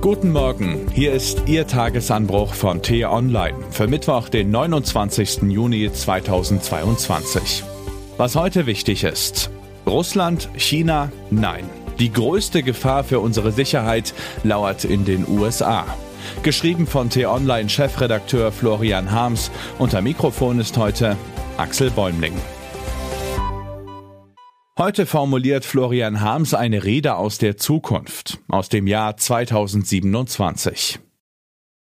Guten Morgen, hier ist Ihr Tagesanbruch von T-Online für Mittwoch, den 29. Juni 2022. Was heute wichtig ist. Russland, China, nein. Die größte Gefahr für unsere Sicherheit lauert in den USA. Geschrieben von T-Online-Chefredakteur Florian Harms. Unter Mikrofon ist heute Axel Bäumling. Heute formuliert Florian Harms eine Rede aus der Zukunft, aus dem Jahr 2027.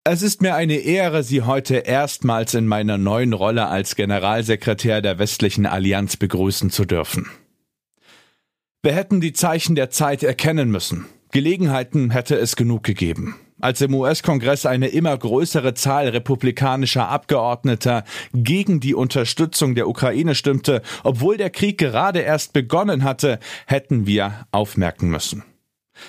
Es ist mir eine Ehre, Sie heute erstmals in meiner neuen Rolle als Generalsekretär der Westlichen Allianz begrüßen zu dürfen. Wir hätten die Zeichen der Zeit erkennen müssen. Gelegenheiten hätte es genug gegeben als im US-Kongress eine immer größere Zahl republikanischer Abgeordneter gegen die Unterstützung der Ukraine stimmte, obwohl der Krieg gerade erst begonnen hatte, hätten wir aufmerken müssen.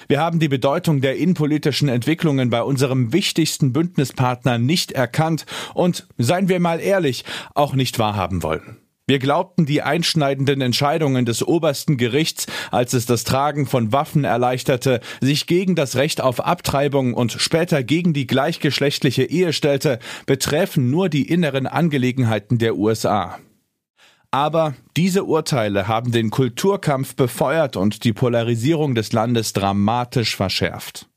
Wir haben die Bedeutung der innenpolitischen Entwicklungen bei unserem wichtigsten Bündnispartner nicht erkannt und, seien wir mal ehrlich, auch nicht wahrhaben wollen. Wir glaubten die einschneidenden Entscheidungen des obersten Gerichts, als es das Tragen von Waffen erleichterte, sich gegen das Recht auf Abtreibung und später gegen die gleichgeschlechtliche Ehe stellte, betreffen nur die inneren Angelegenheiten der USA. Aber diese Urteile haben den Kulturkampf befeuert und die Polarisierung des Landes dramatisch verschärft.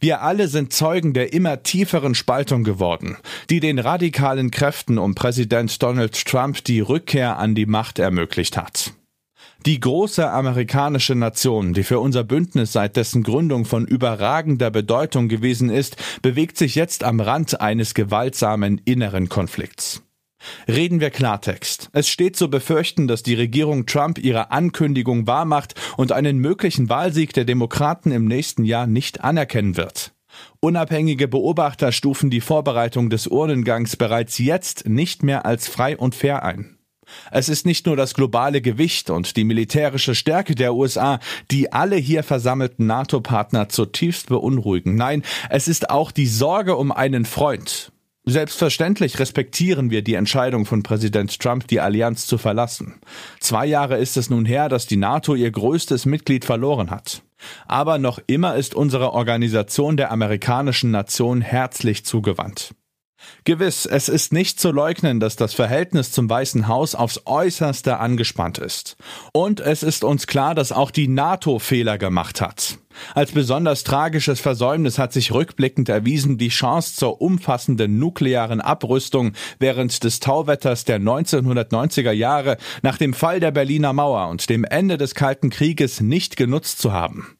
Wir alle sind Zeugen der immer tieferen Spaltung geworden, die den radikalen Kräften um Präsident Donald Trump die Rückkehr an die Macht ermöglicht hat. Die große amerikanische Nation, die für unser Bündnis seit dessen Gründung von überragender Bedeutung gewesen ist, bewegt sich jetzt am Rand eines gewaltsamen inneren Konflikts. Reden wir Klartext. Es steht zu befürchten, dass die Regierung Trump ihre Ankündigung wahrmacht und einen möglichen Wahlsieg der Demokraten im nächsten Jahr nicht anerkennen wird. Unabhängige Beobachter stufen die Vorbereitung des Urnengangs bereits jetzt nicht mehr als frei und fair ein. Es ist nicht nur das globale Gewicht und die militärische Stärke der USA, die alle hier versammelten NATO-Partner zutiefst beunruhigen. Nein, es ist auch die Sorge um einen Freund, Selbstverständlich respektieren wir die Entscheidung von Präsident Trump, die Allianz zu verlassen. Zwei Jahre ist es nun her, dass die NATO ihr größtes Mitglied verloren hat. Aber noch immer ist unsere Organisation der amerikanischen Nation herzlich zugewandt. Gewiss, es ist nicht zu leugnen, dass das Verhältnis zum Weißen Haus aufs äußerste angespannt ist. Und es ist uns klar, dass auch die NATO Fehler gemacht hat. Als besonders tragisches Versäumnis hat sich rückblickend erwiesen die Chance zur umfassenden nuklearen Abrüstung während des Tauwetters der 1990er Jahre nach dem Fall der Berliner Mauer und dem Ende des Kalten Krieges nicht genutzt zu haben.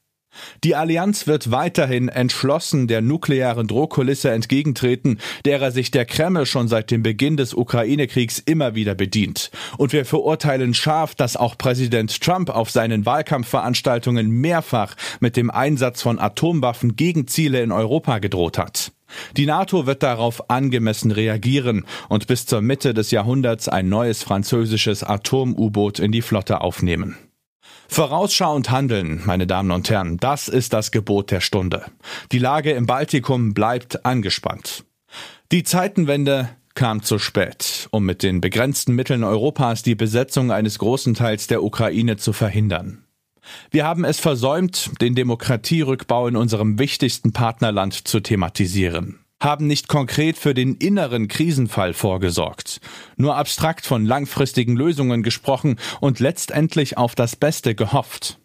Die Allianz wird weiterhin entschlossen der nuklearen Drohkulisse entgegentreten, derer sich der Kreml schon seit dem Beginn des Ukraine-Kriegs immer wieder bedient. Und wir verurteilen scharf, dass auch Präsident Trump auf seinen Wahlkampfveranstaltungen mehrfach mit dem Einsatz von Atomwaffen gegen Ziele in Europa gedroht hat. Die NATO wird darauf angemessen reagieren und bis zur Mitte des Jahrhunderts ein neues französisches Atom-U-Boot in die Flotte aufnehmen. Vorausschauend handeln, meine Damen und Herren, das ist das Gebot der Stunde. Die Lage im Baltikum bleibt angespannt. Die Zeitenwende kam zu spät, um mit den begrenzten Mitteln Europas die Besetzung eines großen Teils der Ukraine zu verhindern. Wir haben es versäumt, den Demokratierückbau in unserem wichtigsten Partnerland zu thematisieren haben nicht konkret für den inneren Krisenfall vorgesorgt, nur abstrakt von langfristigen Lösungen gesprochen und letztendlich auf das Beste gehofft.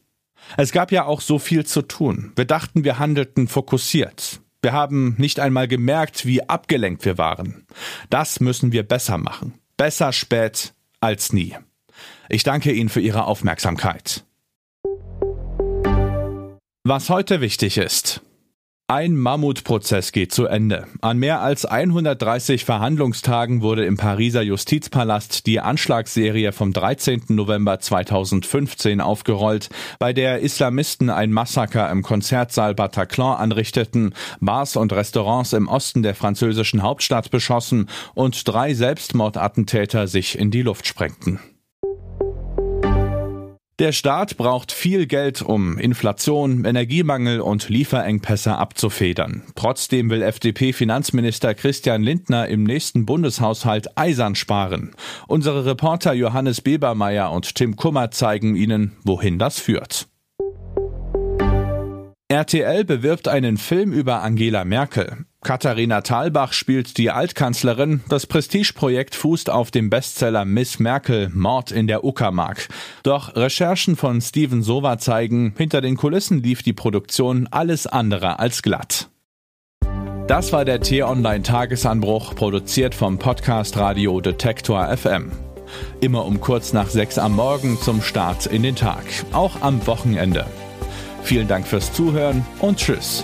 Es gab ja auch so viel zu tun. Wir dachten, wir handelten fokussiert. Wir haben nicht einmal gemerkt, wie abgelenkt wir waren. Das müssen wir besser machen. Besser spät als nie. Ich danke Ihnen für Ihre Aufmerksamkeit. Was heute wichtig ist. Ein Mammutprozess geht zu Ende. An mehr als 130 Verhandlungstagen wurde im Pariser Justizpalast die Anschlagsserie vom 13. November 2015 aufgerollt, bei der Islamisten ein Massaker im Konzertsaal Bataclan anrichteten, Bars und Restaurants im Osten der französischen Hauptstadt beschossen und drei Selbstmordattentäter sich in die Luft sprengten. Der Staat braucht viel Geld, um Inflation, Energiemangel und Lieferengpässe abzufedern. Trotzdem will FDP-Finanzminister Christian Lindner im nächsten Bundeshaushalt eisern sparen. Unsere Reporter Johannes Bebermeier und Tim Kummer zeigen Ihnen, wohin das führt. RTL bewirbt einen Film über Angela Merkel. Katharina Thalbach spielt die Altkanzlerin. Das Prestigeprojekt fußt auf dem Bestseller Miss Merkel Mord in der Uckermark. Doch Recherchen von Steven Sova zeigen, hinter den Kulissen lief die Produktion alles andere als glatt. Das war der T-Online Tagesanbruch, produziert vom Podcast Radio Detektor FM. Immer um kurz nach sechs am Morgen zum Start in den Tag, auch am Wochenende. Vielen Dank fürs Zuhören und Tschüss.